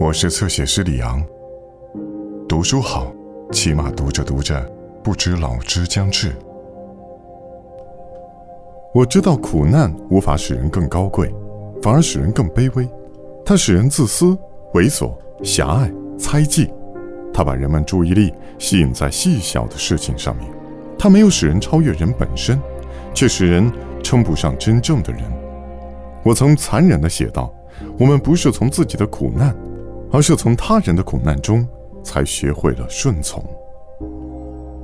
我是侧写师李昂。读书好，起码读着读着，不知老之将至。我知道苦难无法使人更高贵，反而使人更卑微。它使人自私、猥琐、狭隘、猜忌。它把人们注意力吸引在细小的事情上面。它没有使人超越人本身，却使人称不上真正的人。我曾残忍地写道：“我们不是从自己的苦难，而是从他人的苦难中才学会了顺从。”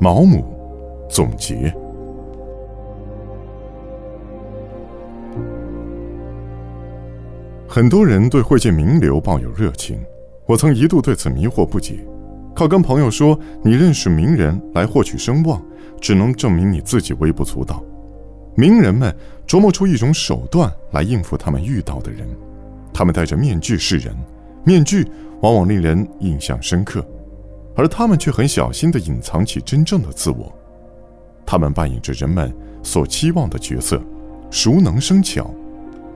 毛姆总结。很多人对会见名流抱有热情，我曾一度对此迷惑不解。靠跟朋友说你认识名人来获取声望，只能证明你自己微不足道。名人们琢磨出一种手段来应付他们遇到的人，他们戴着面具示人，面具往往令人印象深刻，而他们却很小心地隐藏起真正的自我。他们扮演着人们所期望的角色，熟能生巧。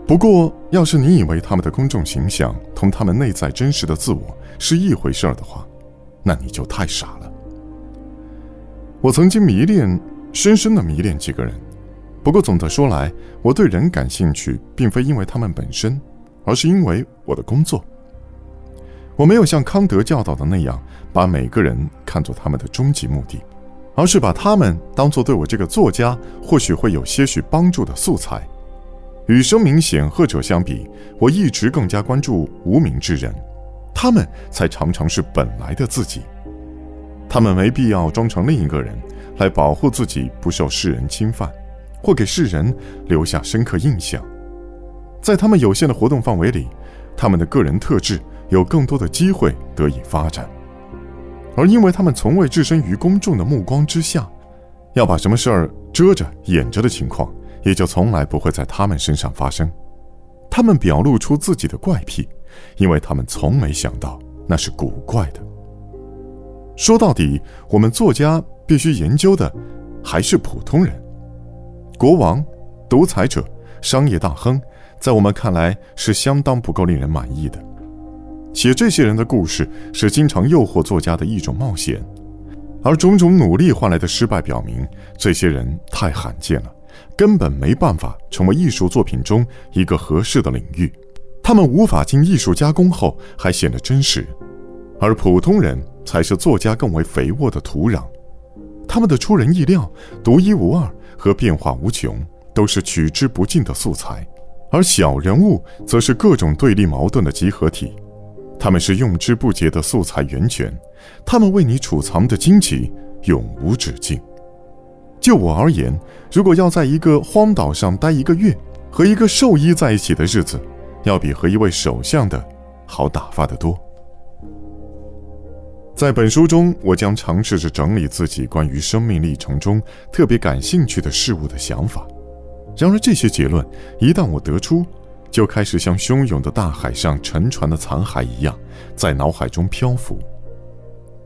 不过，要是你以为他们的公众形象同他们内在真实的自我是一回事儿的话，那你就太傻了。我曾经迷恋，深深的迷恋几个人。不过总的说来，我对人感兴趣，并非因为他们本身，而是因为我的工作。我没有像康德教导的那样，把每个人看作他们的终极目的，而是把他们当作对我这个作家或许会有些许帮助的素材。与声名显赫者相比，我一直更加关注无名之人，他们才常常是本来的自己。他们没必要装成另一个人，来保护自己不受世人侵犯，或给世人留下深刻印象。在他们有限的活动范围里，他们的个人特质有更多的机会得以发展。而因为他们从未置身于公众的目光之下，要把什么事儿遮着掩着的情况。也就从来不会在他们身上发生。他们表露出自己的怪癖，因为他们从没想到那是古怪的。说到底，我们作家必须研究的还是普通人。国王、独裁者、商业大亨，在我们看来是相当不够令人满意的。写这些人的故事是经常诱惑作家的一种冒险，而种种努力换来的失败表明，这些人太罕见了。根本没办法成为艺术作品中一个合适的领域，他们无法经艺术加工后还显得真实，而普通人才是作家更为肥沃的土壤。他们的出人意料、独一无二和变化无穷，都是取之不尽的素材；而小人物则是各种对立矛盾的集合体，他们是用之不竭的素材源泉，他们为你储藏的惊奇永无止境。就我而言，如果要在一个荒岛上待一个月，和一个兽医在一起的日子，要比和一位首相的好打发得多。在本书中，我将尝试着整理自己关于生命历程中特别感兴趣的事物的想法。然而，这些结论一旦我得出，就开始像汹涌的大海上沉船的残骸一样，在脑海中漂浮。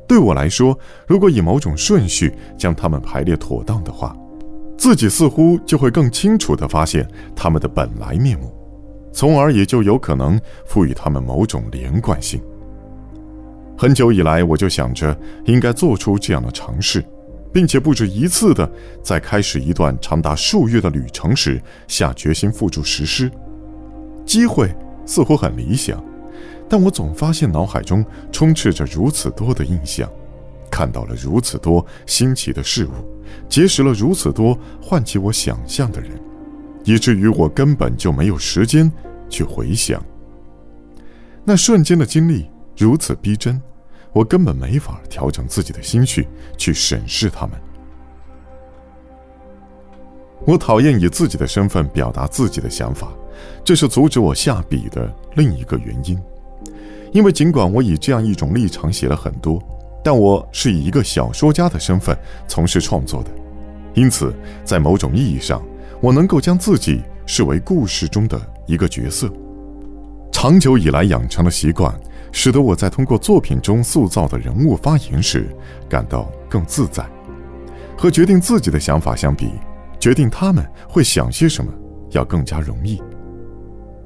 对我来说，如果以某种顺序将它们排列妥当的话，自己似乎就会更清楚地发现它们的本来面目，从而也就有可能赋予它们某种连贯性。很久以来，我就想着应该做出这样的尝试，并且不止一次地在开始一段长达数月的旅程时下决心付诸实施。机会似乎很理想。但我总发现脑海中充斥着如此多的印象，看到了如此多新奇的事物，结识了如此多唤起我想象的人，以至于我根本就没有时间去回想。那瞬间的经历如此逼真，我根本没法调整自己的心绪去审视他们。我讨厌以自己的身份表达自己的想法，这是阻止我下笔的另一个原因。因为尽管我以这样一种立场写了很多，但我是以一个小说家的身份从事创作的，因此在某种意义上，我能够将自己视为故事中的一个角色。长久以来养成的习惯，使得我在通过作品中塑造的人物发言时感到更自在。和决定自己的想法相比，决定他们会想些什么要更加容易。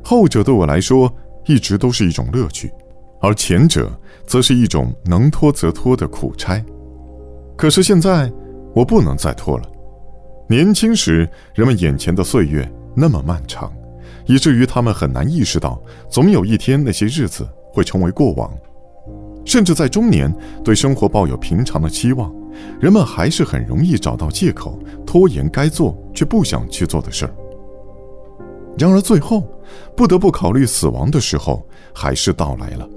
后者对我来说一直都是一种乐趣。而前者则是一种能拖则拖的苦差。可是现在，我不能再拖了。年轻时，人们眼前的岁月那么漫长，以至于他们很难意识到，总有一天那些日子会成为过往。甚至在中年，对生活抱有平常的期望，人们还是很容易找到借口，拖延该做却不想去做的事儿。然而最后，不得不考虑死亡的时候，还是到来了。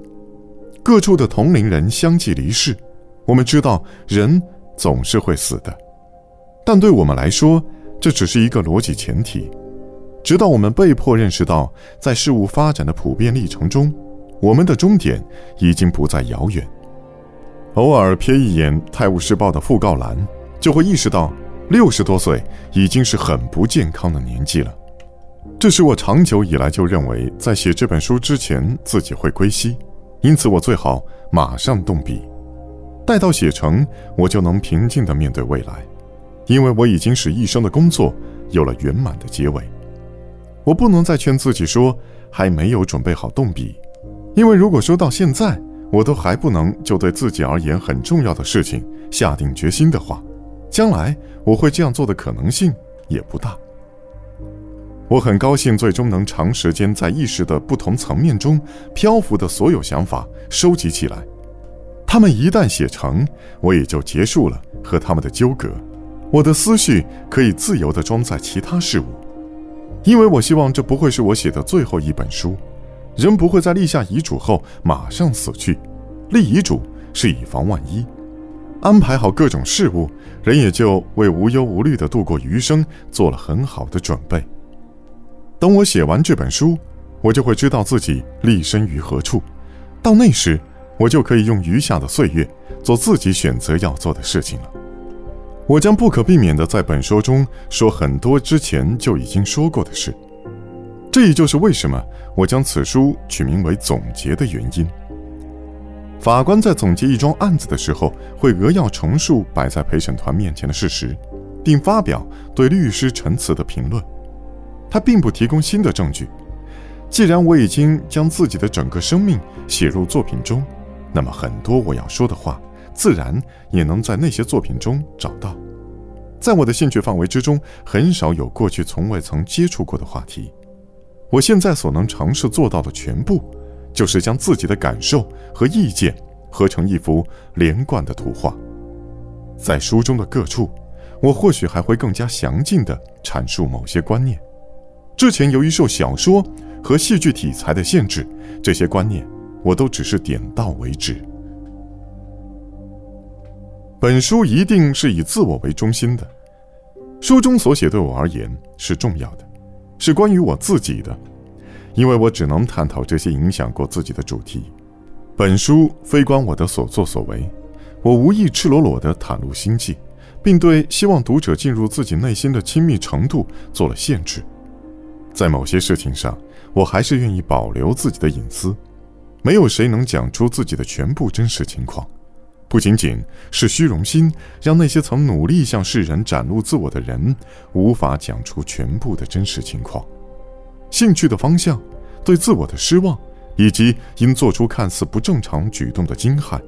各处的同龄人相继离世，我们知道人总是会死的，但对我们来说，这只是一个逻辑前提。直到我们被迫认识到，在事物发展的普遍历程中，我们的终点已经不再遥远。偶尔瞥一眼《泰晤士报》的讣告栏，就会意识到，六十多岁已经是很不健康的年纪了。这是我长久以来就认为，在写这本书之前自己会归西，因此我最好马上动笔，待到写成，我就能平静地面对未来，因为我已经使一生的工作有了圆满的结尾。我不能再劝自己说还没有准备好动笔，因为如果说到现在我都还不能就对自己而言很重要的事情下定决心的话，将来我会这样做的可能性也不大。我很高兴，最终能长时间在意识的不同层面中漂浮的所有想法收集起来。他们一旦写成，我也就结束了和他们的纠葛。我的思绪可以自由地装载其他事物，因为我希望这不会是我写的最后一本书。人不会在立下遗嘱后马上死去，立遗嘱是以防万一，安排好各种事物，人也就为无忧无虑地度过余生做了很好的准备。等我写完这本书，我就会知道自己立身于何处。到那时，我就可以用余下的岁月做自己选择要做的事情了。我将不可避免地在本书中说很多之前就已经说过的事。这也就是为什么我将此书取名为《总结》的原因。法官在总结一桩案子的时候，会扼要陈述摆在陪审团面前的事实，并发表对律师陈词的评论。他并不提供新的证据。既然我已经将自己的整个生命写入作品中，那么很多我要说的话，自然也能在那些作品中找到。在我的兴趣范围之中，很少有过去从未曾接触过的话题。我现在所能尝试做到的全部，就是将自己的感受和意见合成一幅连贯的图画。在书中的各处，我或许还会更加详尽地阐述某些观念。之前由于受小说和戏剧题材的限制，这些观念我都只是点到为止。本书一定是以自我为中心的，书中所写对我而言是重要的，是关于我自己的，因为我只能探讨这些影响过自己的主题。本书非关我的所作所为，我无意赤裸裸地袒露心迹，并对希望读者进入自己内心的亲密程度做了限制。在某些事情上，我还是愿意保留自己的隐私。没有谁能讲出自己的全部真实情况，不仅仅是虚荣心让那些曾努力向世人展露自我的人无法讲出全部的真实情况。兴趣的方向、对自我的失望，以及因做出看似不正常举动的惊骇，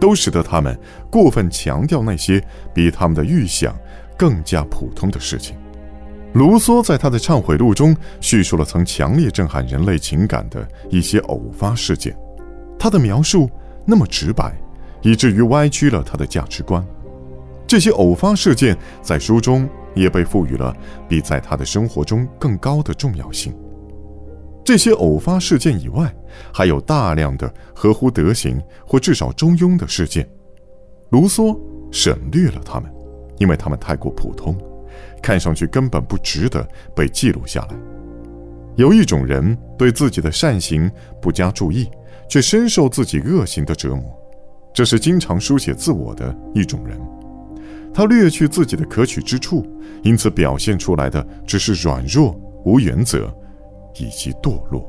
都使得他们过分强调那些比他们的预想更加普通的事情。卢梭在他的忏悔录中叙述了曾强烈震撼人类情感的一些偶发事件，他的描述那么直白，以至于歪曲了他的价值观。这些偶发事件在书中也被赋予了比在他的生活中更高的重要性。这些偶发事件以外，还有大量的合乎德行或至少中庸的事件，卢梭省略了他们，因为他们太过普通。看上去根本不值得被记录下来。有一种人对自己的善行不加注意，却深受自己恶行的折磨，这是经常书写自我的一种人。他略去自己的可取之处，因此表现出来的只是软弱、无原则以及堕落。